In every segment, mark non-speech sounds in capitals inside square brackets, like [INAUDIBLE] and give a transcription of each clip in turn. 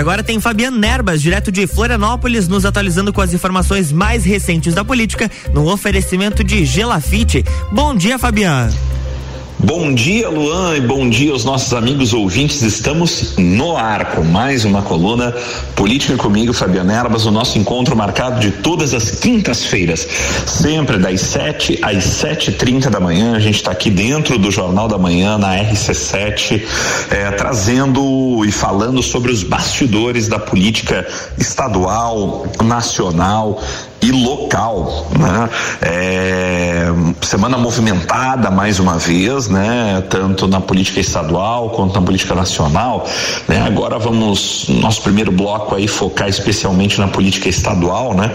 agora tem Fabiano Nerbas, direto de Florianópolis, nos atualizando com as informações mais recentes da política, no oferecimento de Gelafite. Bom dia, Fabiano. Bom dia, Luan, e bom dia aos nossos amigos ouvintes. Estamos no ar com mais uma coluna Política comigo, Fabiano Erbas, o nosso encontro marcado de todas as quintas-feiras, sempre das 7 às 7h30 da manhã. A gente está aqui dentro do Jornal da Manhã, na RC7, eh, trazendo e falando sobre os bastidores da política estadual, nacional, e local, né? É, semana movimentada mais uma vez, né? Tanto na política estadual quanto na política nacional, né? Agora vamos nosso primeiro bloco aí focar especialmente na política estadual, né?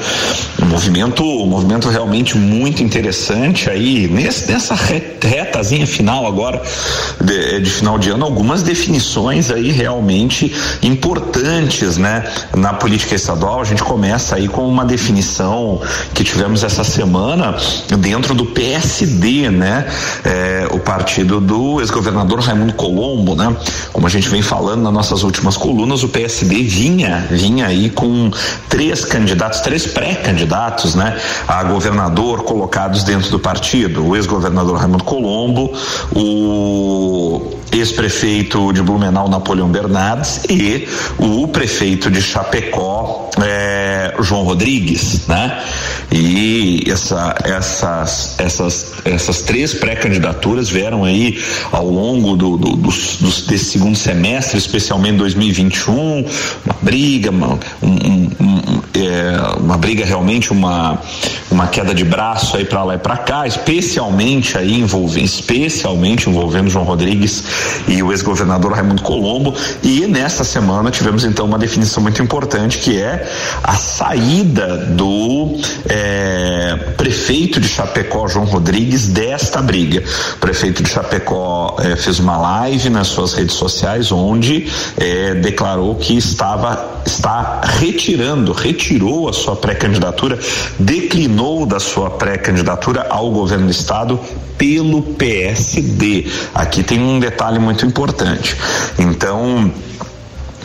Um movimento, um movimento realmente muito interessante aí nesse, nessa retazinha final agora de, de final de ano, algumas definições aí realmente importantes, né? Na política estadual a gente começa aí com uma definição que tivemos essa semana dentro do PSD, né? É, o partido do ex-governador Raimundo Colombo, né? Como a gente vem falando nas nossas últimas colunas, o PSD vinha, vinha aí com três candidatos, três pré-candidatos, né? A governador colocados dentro do partido, o ex-governador Raimundo Colombo, o ex-prefeito de Blumenau Napoleão Bernardes e o prefeito de Chapecó é, João Rodrigues, né? E essa, essas, essas, essas três pré-candidaturas vieram aí ao longo do, do, do, desse segundo semestre, especialmente 2021, uma briga, uma, um, um, é, uma briga realmente, uma, uma queda de braço aí para lá e para cá, especialmente aí envolvendo, especialmente envolvendo João Rodrigues e o ex-governador Raimundo Colombo. E nesta semana tivemos então uma definição muito importante que é a saída do é, prefeito de Chapecó, João Rodrigues, desta briga. O prefeito de Chapecó é, fez uma live nas suas redes sociais onde é, declarou que estava está retirando, retirou a sua pré-candidatura, declinou da sua pré-candidatura ao governo do estado pelo PSD. Aqui tem um detalhe muito importante. Então,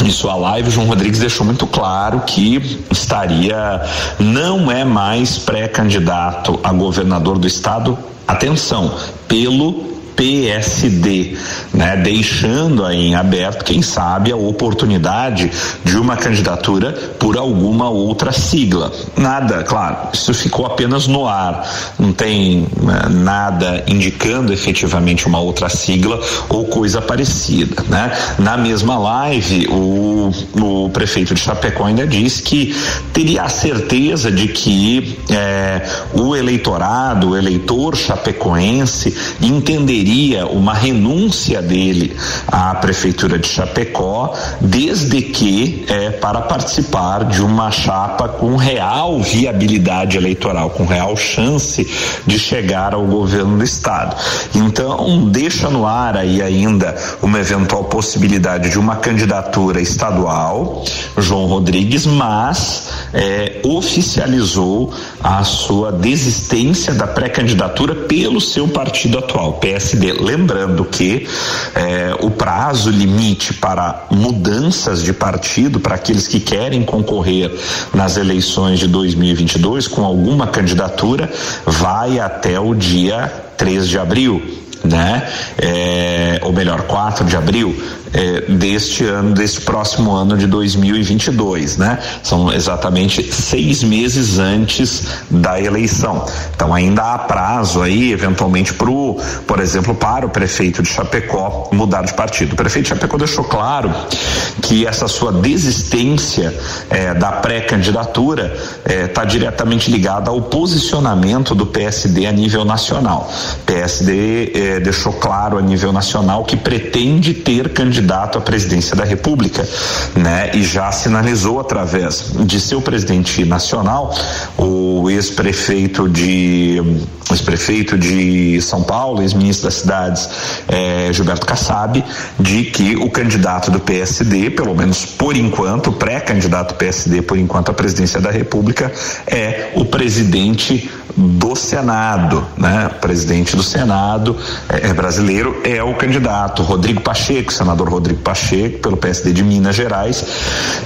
em sua live, João Rodrigues deixou muito claro que estaria, não é mais pré-candidato a governador do estado, atenção, pelo PSD, né, deixando em aberto, quem sabe, a oportunidade de uma candidatura por alguma outra sigla. Nada, claro, isso ficou apenas no ar, não tem né, nada indicando efetivamente uma outra sigla ou coisa parecida, né? Na mesma live, o, o prefeito de Chapecó ainda disse que teria a certeza de que é, o eleitorado, o eleitor chapecoense entenderia uma renúncia dele à prefeitura de Chapecó, desde que é, para participar de uma chapa com real viabilidade eleitoral, com real chance de chegar ao governo do estado. Então, deixa no ar aí ainda uma eventual possibilidade de uma candidatura estadual, João Rodrigues, mas é, oficializou a sua desistência da pré-candidatura pelo seu partido atual, PSD Lembrando que é, o prazo limite para mudanças de partido, para aqueles que querem concorrer nas eleições de 2022 com alguma candidatura, vai até o dia 3 de abril né? É, ou melhor, 4 de abril é, deste ano, deste próximo ano de 2022, né? São exatamente seis meses antes da eleição. Então ainda há prazo aí, eventualmente, pro, por exemplo, para o prefeito de Chapecó mudar de partido. O prefeito de Chapecó deixou claro que essa sua desistência é, da pré-candidatura está é, diretamente ligada ao posicionamento do PSD a nível nacional. PSD é, deixou claro a nível nacional que pretende ter candidato candidato à presidência da República, né? E já sinalizou através de seu presidente nacional, o ex-prefeito de ex-prefeito de São Paulo, ex-ministro das cidades, eh, Gilberto Kassab, de que o candidato do PSD, pelo menos por enquanto, o pré-candidato PSD por enquanto à presidência da República, é o presidente do Senado, né? O presidente do Senado é, é, brasileiro é o candidato Rodrigo Pacheco, senador Rodrigo Pacheco, pelo PSD de Minas Gerais,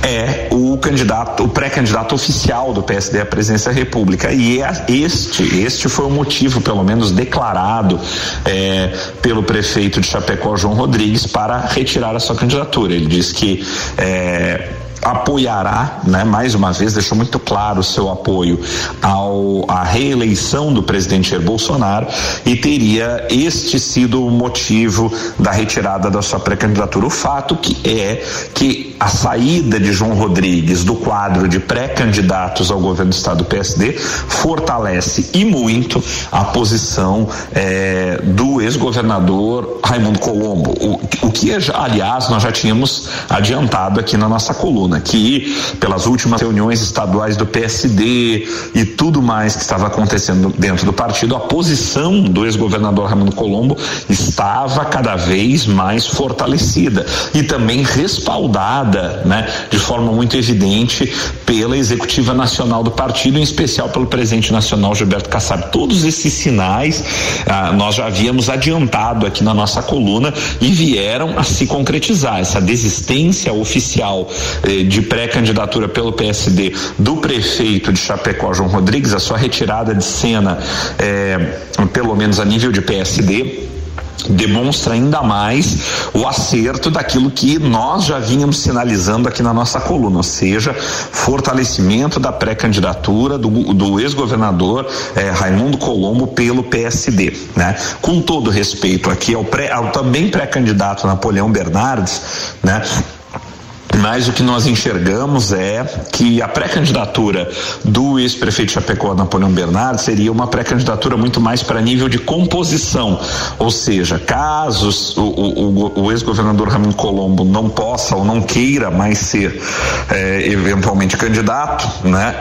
é o candidato, o pré-candidato oficial do PSD à presidência da República. E é este, este foi o motivo, pelo menos declarado é, pelo prefeito de Chapecó, João Rodrigues, para retirar a sua candidatura. Ele diz que é, apoiará, né, mais uma vez, deixou muito claro o seu apoio ao, à reeleição do presidente Jair Bolsonaro e teria este sido o motivo da retirada da sua pré-candidatura. O fato que é que a saída de João Rodrigues do quadro de pré-candidatos ao governo do estado do PSD fortalece e muito a posição eh, do ex-governador Raimundo Colombo, o, o que, aliás, nós já tínhamos adiantado aqui na nossa coluna que pelas últimas reuniões estaduais do PSD e tudo mais que estava acontecendo dentro do partido, a posição do ex-governador Raimundo Colombo estava cada vez mais fortalecida e também respaldada, né, de forma muito evidente pela executiva nacional do partido, em especial pelo presidente nacional Gilberto Kassab. Todos esses sinais ah, nós já havíamos adiantado aqui na nossa coluna e vieram a se concretizar. Essa desistência oficial eh, de pré-candidatura pelo PSD do prefeito de Chapecó, João Rodrigues, a sua retirada de cena, é, pelo menos a nível de PSD, demonstra ainda mais o acerto daquilo que nós já vínhamos sinalizando aqui na nossa coluna, ou seja, fortalecimento da pré-candidatura do, do ex-governador eh, Raimundo Colombo pelo PSD, né? Com todo respeito aqui ao, pré, ao também pré-candidato Napoleão Bernardes, né? Mas o que nós enxergamos é que a pré-candidatura do ex-prefeito Chapecó, Napoleão Bernardo, seria uma pré-candidatura muito mais para nível de composição. Ou seja, caso o, o, o ex-governador Ramiro Colombo não possa ou não queira mais ser é, eventualmente candidato, né?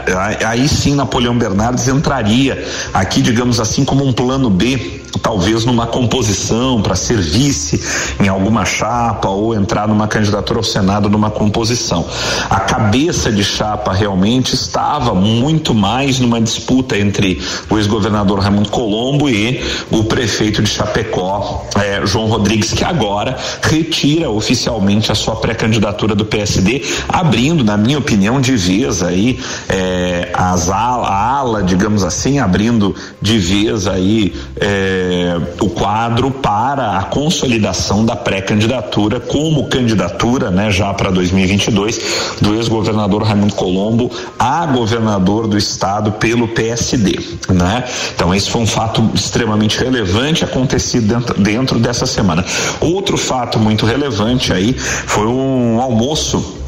Aí sim Napoleão Bernardes entraria aqui, digamos assim, como um plano B talvez numa composição para ser vice em alguma chapa ou entrar numa candidatura ao Senado numa composição. A cabeça de chapa realmente estava muito mais numa disputa entre o ex-governador Raimundo Colombo e o prefeito de Chapecó, eh, João Rodrigues, que agora retira oficialmente a sua pré-candidatura do PSD, abrindo, na minha opinião, de vez aí eh, as ala, a ala, digamos assim, abrindo de vez aí eh, o quadro para a consolidação da pré-candidatura como candidatura, né, já para 2022, do ex-governador Raimundo Colombo a governador do estado pelo PSD, né? Então esse foi um fato extremamente relevante acontecido dentro, dentro dessa semana. Outro fato muito relevante aí foi um almoço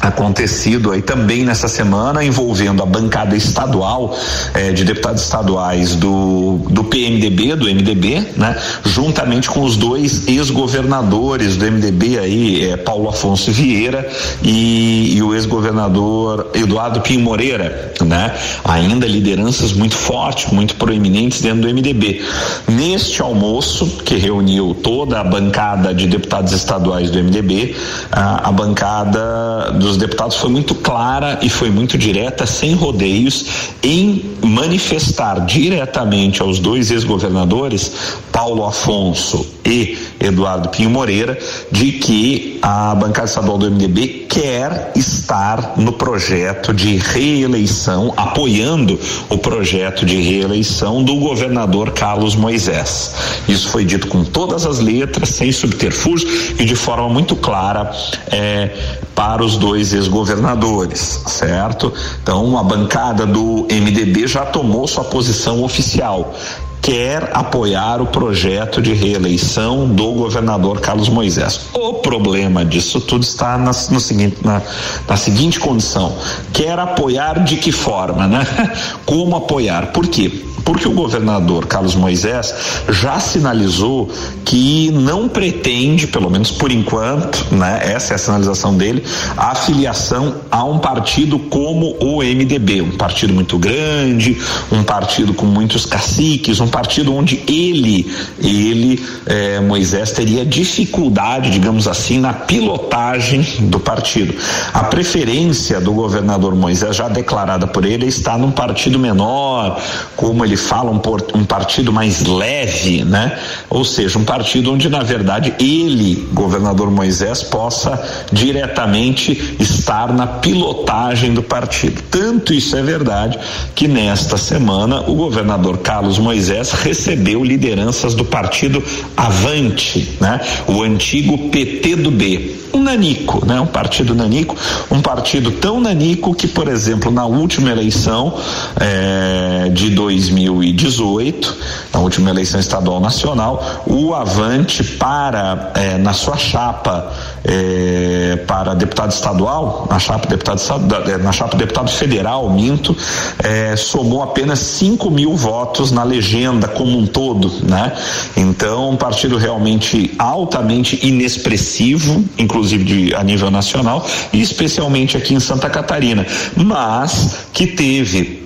acontecido aí também nessa semana envolvendo a bancada estadual eh, de deputados estaduais do, do PMDB, do MDB, né? Juntamente com os dois ex-governadores do MDB aí, eh, Paulo Afonso Vieira e, e o ex-governador Eduardo Pinho Moreira, né? Ainda lideranças muito fortes, muito proeminentes dentro do MDB. Neste almoço que reuniu toda a bancada de deputados estaduais do MDB, a, a bancada do dos deputados foi muito clara e foi muito direta, sem rodeios, em manifestar diretamente aos dois ex-governadores, Paulo Afonso e Eduardo Pinho Moreira, de que a bancada estadual do MDB quer estar no projeto de reeleição, apoiando o projeto de reeleição do governador Carlos Moisés. Isso foi dito com todas as letras, sem subterfúgio e de forma muito clara é, para os dois ex-governadores, certo? Então, a bancada do MDB já tomou sua posição oficial quer apoiar o projeto de reeleição do governador Carlos Moisés. O problema disso tudo está na, no seguinte, na, na seguinte condição: quer apoiar de que forma, né? [LAUGHS] Como apoiar? Por quê? porque o governador Carlos Moisés já sinalizou que não pretende, pelo menos por enquanto, né, essa é a sinalização dele, a afiliação a um partido como o MDB, um partido muito grande, um partido com muitos caciques, um partido onde ele, ele, eh, Moisés, teria dificuldade, digamos assim, na pilotagem do partido. A preferência do governador Moisés, já declarada por ele, está num partido menor, como ele falam por um partido mais leve, né? Ou seja, um partido onde na verdade ele, governador Moisés, possa diretamente estar na pilotagem do partido. Tanto isso é verdade que nesta semana o governador Carlos Moisés recebeu lideranças do partido Avante, né? O antigo PT do B um nanico, né? Um partido nanico, um partido tão nanico que, por exemplo, na última eleição é, de 2018, na última eleição estadual nacional, o Avante para é, na sua chapa é, para deputado estadual, na chapa deputado na chapa deputado federal, minto, somou apenas 5 mil votos na legenda como um todo, né? Então, um partido realmente altamente inexpressivo, inclusive de, a nível nacional, e especialmente aqui em Santa Catarina, mas que teve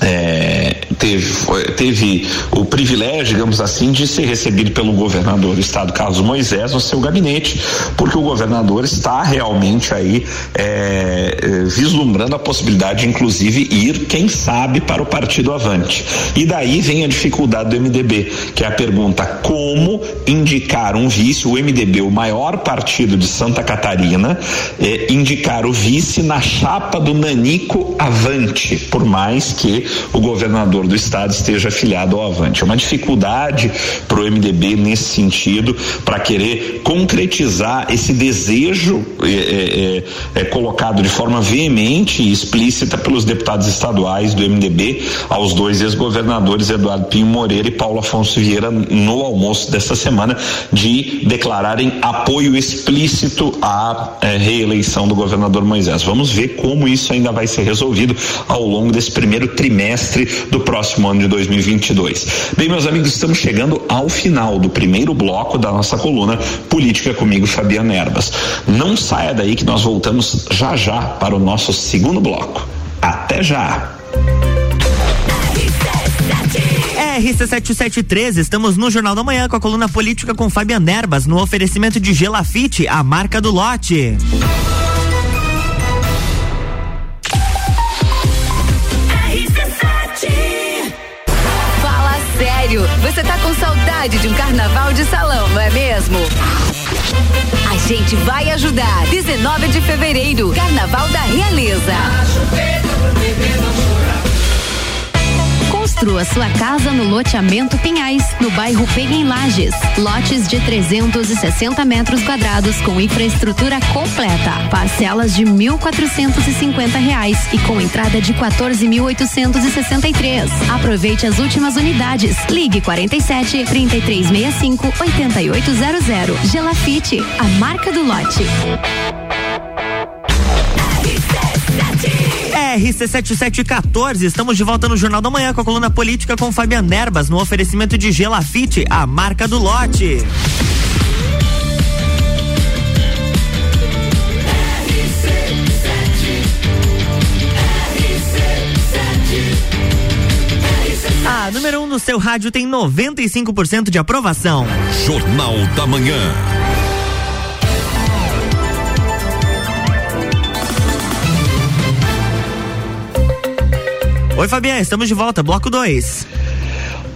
é, teve, teve o privilégio, digamos assim, de ser recebido pelo governador do estado Carlos Moisés no seu gabinete, porque o governador está realmente aí é, é, vislumbrando a possibilidade de, inclusive, ir, quem sabe, para o partido Avante. E daí vem a dificuldade do MDB, que é a pergunta: como indicar um vice, o MDB, o maior partido de Santa Catarina, é, indicar o vice na chapa do Nanico Avante, por mais que o governador do estado esteja afiliado ao Avante. É uma dificuldade para o MDB nesse sentido, para querer concretizar esse desejo é, é, é, é, colocado de forma veemente e explícita pelos deputados estaduais do MDB aos dois ex-governadores Eduardo Pinho Moreira e Paulo Afonso Vieira no almoço desta semana de declararem apoio explícito à é, reeleição do governador Moisés. Vamos ver como isso ainda vai ser resolvido ao longo desse primeiro trimestre trimestre do próximo ano de 2022. Bem, meus amigos, estamos chegando ao final do primeiro bloco da nossa coluna Política comigo, Fabiana Erbas. Não saia daí que nós voltamos já já para o nosso segundo bloco. Até já! RC7713, estamos no Jornal da Manhã com a coluna política com Fabiana Erbas, no oferecimento de Gelafite, a marca do lote. Com saudade de um carnaval de salão, não é mesmo? A gente vai ajudar. 19 de fevereiro, Carnaval da Realeza. Construa sua casa no loteamento Pinhais, no bairro Pega em Lages. Lotes de 360 metros quadrados com infraestrutura completa. Parcelas de 1.450 reais e com entrada de 14.863. Aproveite as últimas unidades. Ligue 47 3365 8800. Gelafite, a marca do lote. RC7714, estamos de volta no Jornal da Manhã com a coluna política com Fabiana Erbas, no oferecimento de Gelafite, a marca do lote. A número 1 um no seu rádio tem 95% de aprovação. Jornal da Manhã. Oi, Fabiana, estamos de volta, bloco 2.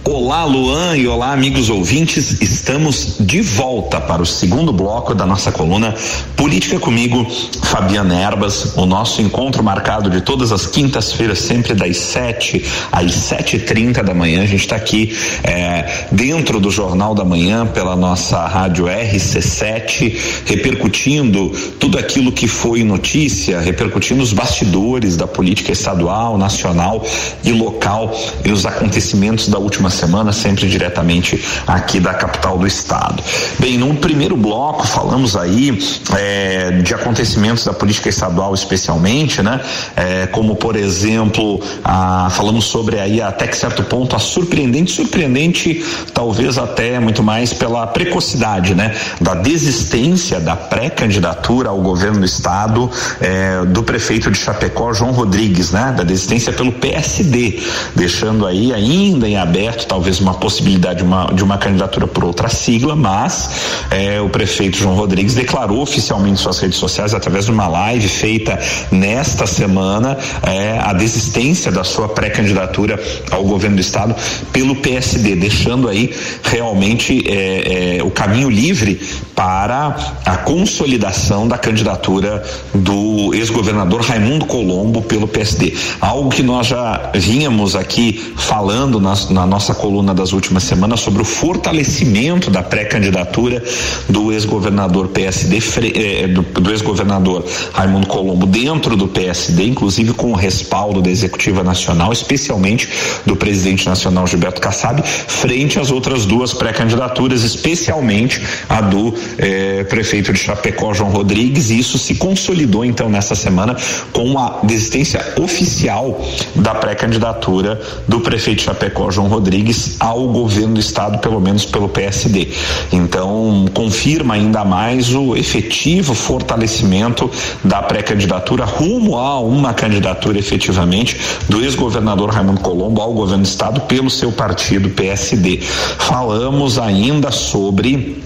Olá, Luan, e olá, amigos ouvintes. Estamos de volta para o segundo bloco da nossa coluna Política Comigo, Fabiana Erbas. O nosso encontro marcado de todas as quintas-feiras, sempre das 7 às sete e trinta da manhã. A gente está aqui é, dentro do Jornal da Manhã, pela nossa rádio RC7, repercutindo tudo aquilo que foi notícia, repercutindo os bastidores da política estadual, nacional e local e os acontecimentos da última semana, sempre diretamente aqui da capital do estado. Bem, num primeiro bloco falamos aí é, de acontecimentos da política estadual especialmente, né? É, como por exemplo, a, falamos sobre aí até que certo ponto a surpreendente, surpreendente talvez até muito mais pela precocidade, né? Da desistência da pré-candidatura ao governo do estado é, do prefeito de Chapecó, João Rodrigues, né? Da desistência pelo PSD, deixando aí ainda em aberto talvez uma possibilidade de uma, de uma candidatura por outra sigla, mas é, o prefeito João Rodrigues declarou oficialmente em suas redes sociais, através de uma live feita nesta semana, é, a desistência da sua pré-candidatura ao governo do estado pelo PSD, deixando aí realmente é, é, o caminho livre para a consolidação da candidatura do ex-governador Raimundo Colombo pelo PSD. Algo que nós já vínhamos aqui falando na, na nossa coluna das últimas semanas sobre o fortalecimento da pré-candidatura do ex-governador PSD, eh, do, do ex-governador Raimundo Colombo dentro do PSD, inclusive com o respaldo da Executiva Nacional, especialmente do presidente nacional Gilberto Kassab, frente às outras duas pré-candidaturas, especialmente a do eh, prefeito de Chapecó, João Rodrigues, e isso se consolidou então nessa semana com a desistência oficial da pré-candidatura do prefeito de Chapecó, João Rodrigues, ao governo do estado, pelo menos pelo PSD. Então, confirma ainda mais o efetivo fortalecimento da pré-candidatura rumo a uma candidatura efetivamente do ex-governador Raimundo Colombo ao governo do estado pelo seu partido PSD. Falamos ainda sobre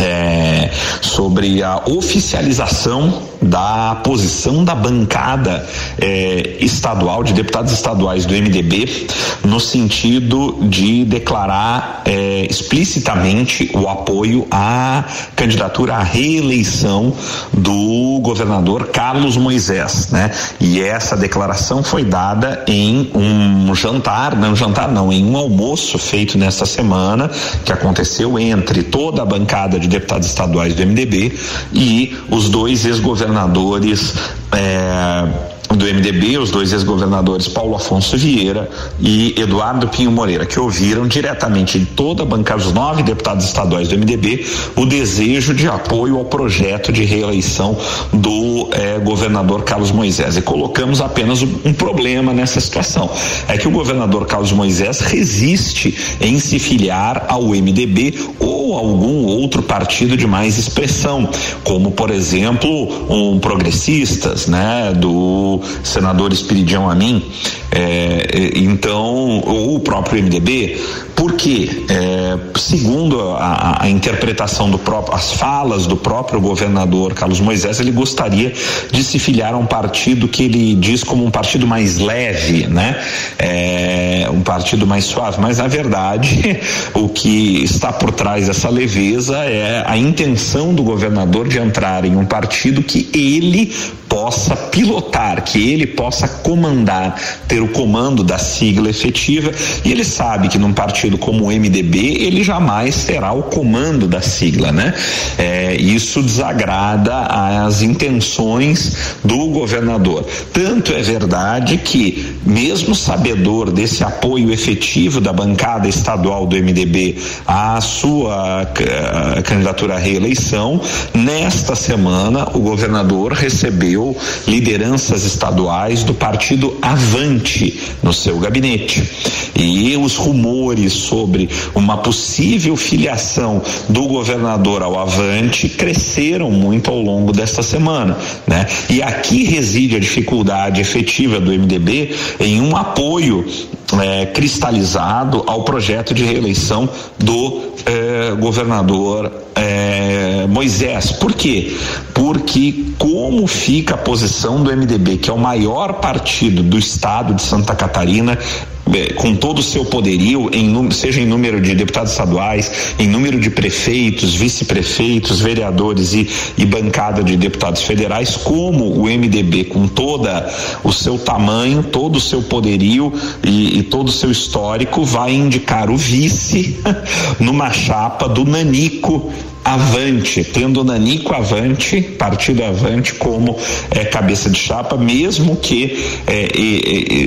é, sobre a oficialização da posição da bancada é, estadual, de deputados estaduais do MDB, no sentido de declarar é, explicitamente o apoio à candidatura à reeleição do governador Carlos Moisés, né? E essa declaração foi dada em um jantar, não jantar não, em um almoço feito nesta semana, que aconteceu entre toda a bancada de deputados estaduais do MDB e os dois ex-governadores. É, do MDB, os dois ex-governadores Paulo Afonso Vieira e Eduardo Pinho Moreira, que ouviram diretamente de toda a bancada, dos nove deputados estaduais do MDB, o desejo de apoio ao projeto de reeleição do eh, governador Carlos Moisés. E colocamos apenas um problema nessa situação: é que o governador Carlos Moisés resiste em se filiar ao MDB ou algum outro partido de mais expressão, como por exemplo um progressistas, né, do senador Espiridião Amin, é, é, então, ou o próprio MDB, porque, é, segundo a, a, interpretação do próprio, as falas do próprio governador Carlos Moisés, ele gostaria de se filiar a um partido que ele diz como um partido mais leve, né? É, um partido mais suave, mas na verdade [LAUGHS] o que está por trás dessa leveza é a intenção do governador de entrar em um partido que ele possa pilotar, que ele possa comandar, ter o comando da sigla efetiva, e ele sabe que num partido como o MDB, ele jamais terá o comando da sigla, né? É, isso desagrada as intenções do governador. Tanto é verdade que, mesmo sabedor desse apoio efetivo da bancada estadual do MDB à sua uh, candidatura à reeleição, nesta semana o governador recebeu lideranças estaduais do partido Avante no seu gabinete. E os rumores sobre uma possível filiação do governador ao Avante cresceram muito ao longo desta semana, né? E aqui reside a dificuldade efetiva do MDB em um apoio é, cristalizado ao projeto de reeleição do é, governador é, Moisés. Por quê? Porque como fica a posição do MDB, que é o maior partido do estado de Santa Catarina, com todo o seu poderio, em, seja em número de deputados estaduais, em número de prefeitos, vice-prefeitos, vereadores e, e, bancada de deputados federais, como o MDB, com toda o seu tamanho, todo o seu poderio e, e todo o seu histórico, vai indicar o vice [LAUGHS] numa chapa do Nanico Avante, tendo Nanico Avante, partido Avante, como é, cabeça de chapa, mesmo que é,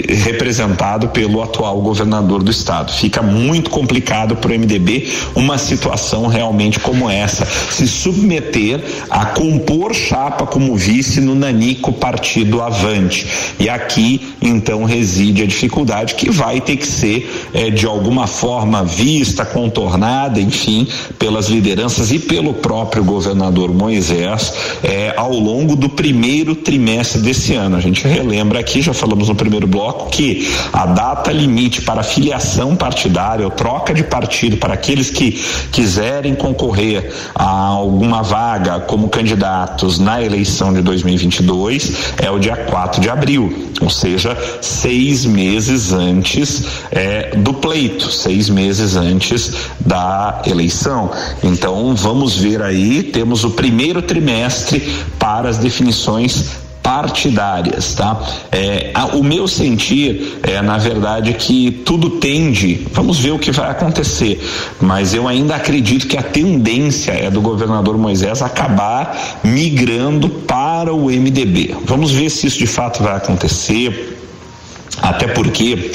é, representado pelo atual governador do estado. Fica muito complicado para o MDB uma situação realmente como essa, se submeter a compor chapa como vice no Nanico Partido Avante. E aqui então reside a dificuldade que vai ter que ser é, de alguma forma vista, contornada, enfim, pelas lideranças e pelo próprio governador Moisés é, ao longo do primeiro trimestre desse ano. A gente relembra aqui, já falamos no primeiro bloco, que a data limite para filiação partidária ou troca de partido para aqueles que quiserem concorrer a alguma vaga como candidatos na eleição de 2022 é o dia 4 de abril, ou seja, seis meses antes é, do pleito, seis meses antes da eleição. Então vamos ver aí, temos o primeiro trimestre para as definições partidárias, tá? É, a, o meu sentir é, na verdade, que tudo tende, vamos ver o que vai acontecer, mas eu ainda acredito que a tendência é do governador Moisés acabar migrando para o MDB. Vamos ver se isso de fato vai acontecer até porque,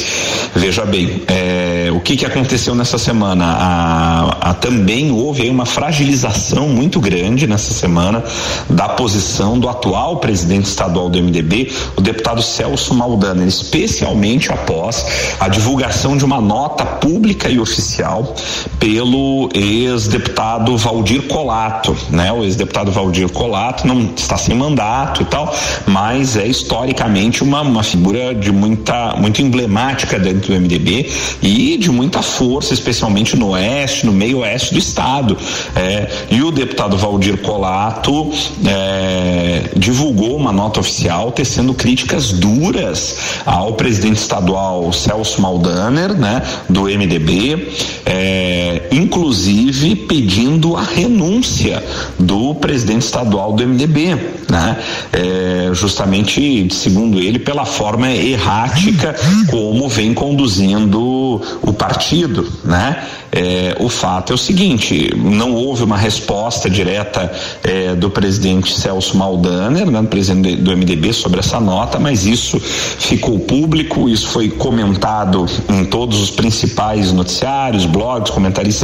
veja bem, é, o que, que aconteceu nessa semana? A, a, também houve uma fragilização muito grande nessa semana da posição do atual presidente estadual do MDB, o deputado Celso Maldana, especialmente após a divulgação de uma nota pública e oficial pelo ex-deputado Valdir Colato, né? O ex-deputado Valdir Colato não está sem mandato e tal, mas é historicamente uma, uma figura de muita muita, muito emblemática dentro do MDB e de muita força, especialmente no oeste, no meio oeste do estado. É, e o deputado Valdir Colato é, divulgou uma nota oficial tecendo críticas duras ao presidente estadual Celso Maldaner, né, do MDB, é, inclusive pedindo a renúncia do presidente estadual do MDB, né, é, justamente, segundo ele, pela forma errática como vem conduzindo o partido, né? É, o fato é o seguinte: não houve uma resposta direta é, do presidente Celso Maldaner, né, do presidente do MDB, sobre essa nota, mas isso ficou público, isso foi comentado em todos os principais noticiários, blogs,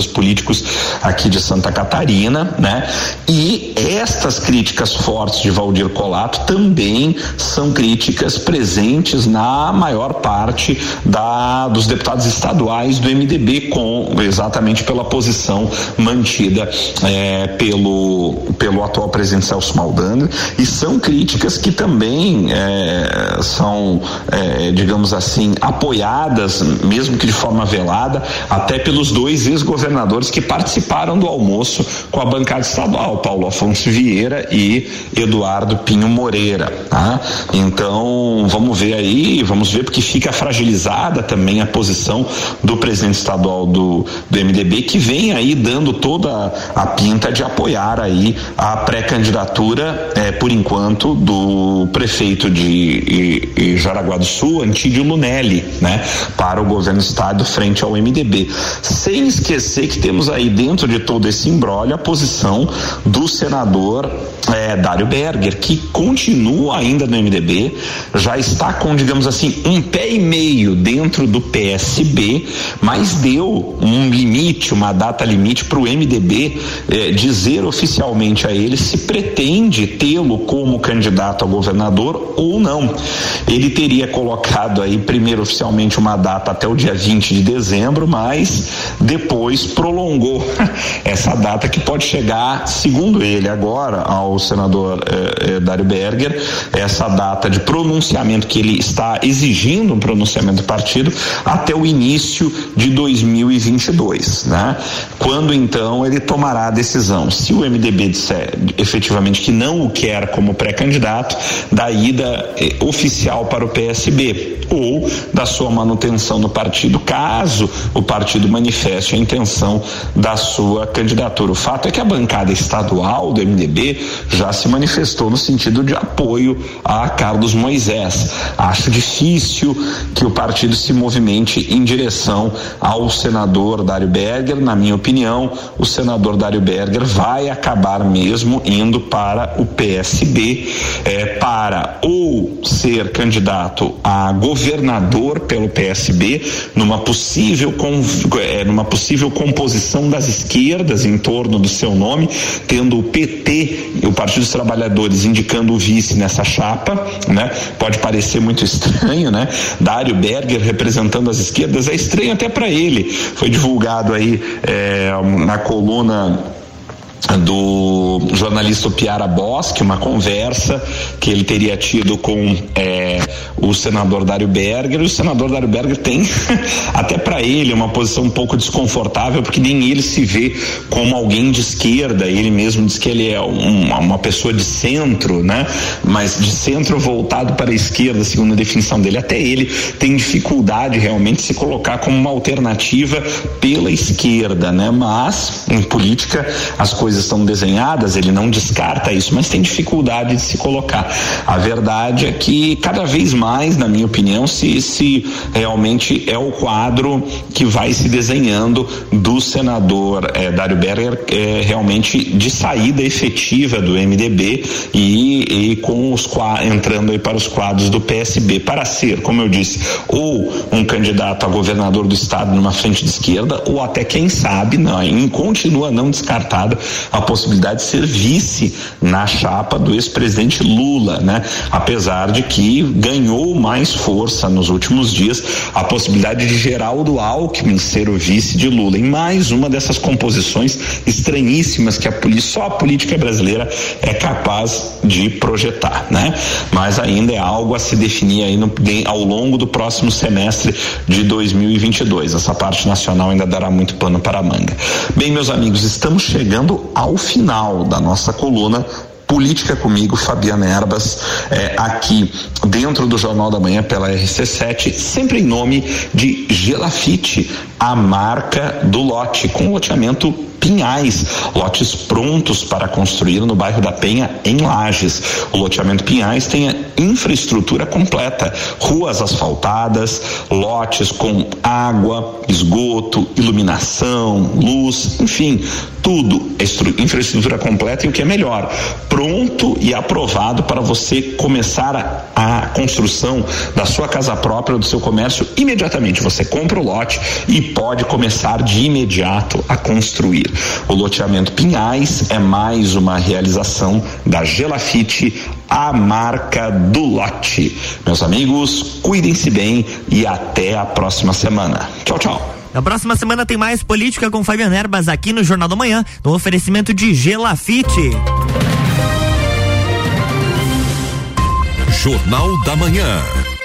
políticos aqui de Santa Catarina, né? E estas críticas fortes de Valdir Colato também são críticas presentes na maior parte da, dos deputados estaduais do MDB com exatamente pela posição mantida é, pelo, pelo atual presidente Celso Maldano e são críticas que também é, são, é, digamos assim, apoiadas, mesmo que de forma velada, até pelos dois ex-governadores que participaram do almoço com a bancada estadual, Paulo Afonso Vieira e Eduardo Pinho Moreira. Tá? Então, vamos ver aí, vamos ver porque fica fragilizada também a posição do presidente estadual do, do MDB que vem aí dando toda a pinta de apoiar aí a pré-candidatura, eh, por enquanto, do prefeito de Jaraguá do Sul, Antídio Lunelli, né, para o governo do estado frente ao MDB. Sem esquecer que temos aí dentro de todo esse embrólio a posição do senador eh, Dário Berger, que continua ainda no MDB, já está com, digamos assim, um pé e meio dentro do PSB, mas deu um limite, uma data limite para o MDB eh, dizer oficialmente a ele se pretende tê-lo como candidato a governador ou não. Ele teria colocado aí primeiro oficialmente uma data até o dia 20 de dezembro, mas depois prolongou [LAUGHS] essa data que pode chegar, segundo ele agora, ao senador eh, eh, Dário Berger, essa data de pronunciamento que ele está exigindo um pronunciamento do partido até o início de 2022, né? Quando então ele tomará a decisão, se o MDB disser efetivamente que não o quer como pré-candidato, da ida eh, oficial para o PSB ou da sua manutenção no partido, caso o partido manifeste a intenção da sua candidatura. O fato é que a bancada estadual do MDB já se manifestou no sentido de apoio a Carlos Moisés. Acho difícil que o partido se movimente em direção ao senador Dário Berger. Na minha opinião, o senador Dário Berger vai acabar mesmo indo para o PSB é, para ser candidato a governador pelo PSB numa possível é, numa possível composição das esquerdas em torno do seu nome, tendo o PT o Partido dos Trabalhadores indicando o vice nessa chapa, né? Pode parecer muito estranho, né? Dário Berger representando as esquerdas é estranho até para ele. Foi divulgado aí é, na coluna do jornalista Piara Bosque, uma conversa que ele teria tido com é, o senador Dário Berger. E o senador Dário Berger tem, [LAUGHS] até para ele, uma posição um pouco desconfortável, porque nem ele se vê como alguém de esquerda. Ele mesmo diz que ele é um, uma pessoa de centro, né? Mas de centro voltado para a esquerda, segundo a definição dele. Até ele tem dificuldade realmente de se colocar como uma alternativa pela esquerda, né? Mas em política as coisas coisas estão desenhadas, ele não descarta isso, mas tem dificuldade de se colocar. A verdade é que cada vez mais, na minha opinião, se, se realmente é o quadro que vai se desenhando do senador eh, Dário Berger eh, realmente de saída efetiva do MDB e, e com os entrando aí para os quadros do PSB para ser, como eu disse, ou um candidato a governador do estado numa frente de esquerda ou até quem sabe não, continua não descartada a possibilidade de ser vice na chapa do ex-presidente Lula, né? Apesar de que ganhou mais força nos últimos dias a possibilidade de Geraldo Alckmin ser o vice de Lula. Em mais uma dessas composições estranhíssimas que a só a política brasileira é capaz de projetar, né? Mas ainda é algo a se definir aí no, ao longo do próximo semestre de 2022. Essa parte nacional ainda dará muito pano para a manga. Bem, meus amigos, estamos chegando ao final da nossa coluna Política comigo, Fabiana Erbas, é, aqui dentro do Jornal da Manhã pela RC7, sempre em nome de Gelafite, a marca do lote, com loteamento Pinhais, lotes prontos para construir no bairro da Penha, em Lages. O loteamento Pinhais tem a infraestrutura completa: ruas asfaltadas, lotes com água, esgoto, iluminação, luz, enfim, tudo, infraestrutura completa e o que é melhor, pronto e aprovado para você começar a, a construção da sua casa própria do seu comércio imediatamente. Você compra o lote e pode começar de imediato a construir. O loteamento Pinhais é mais uma realização da Gelafite, a marca do lote. Meus amigos, cuidem-se bem e até a próxima semana. Tchau, tchau. Na próxima semana tem mais política com Fabiano Erbas aqui no Jornal da Manhã, no oferecimento de Gelafite. Jornal da Manhã.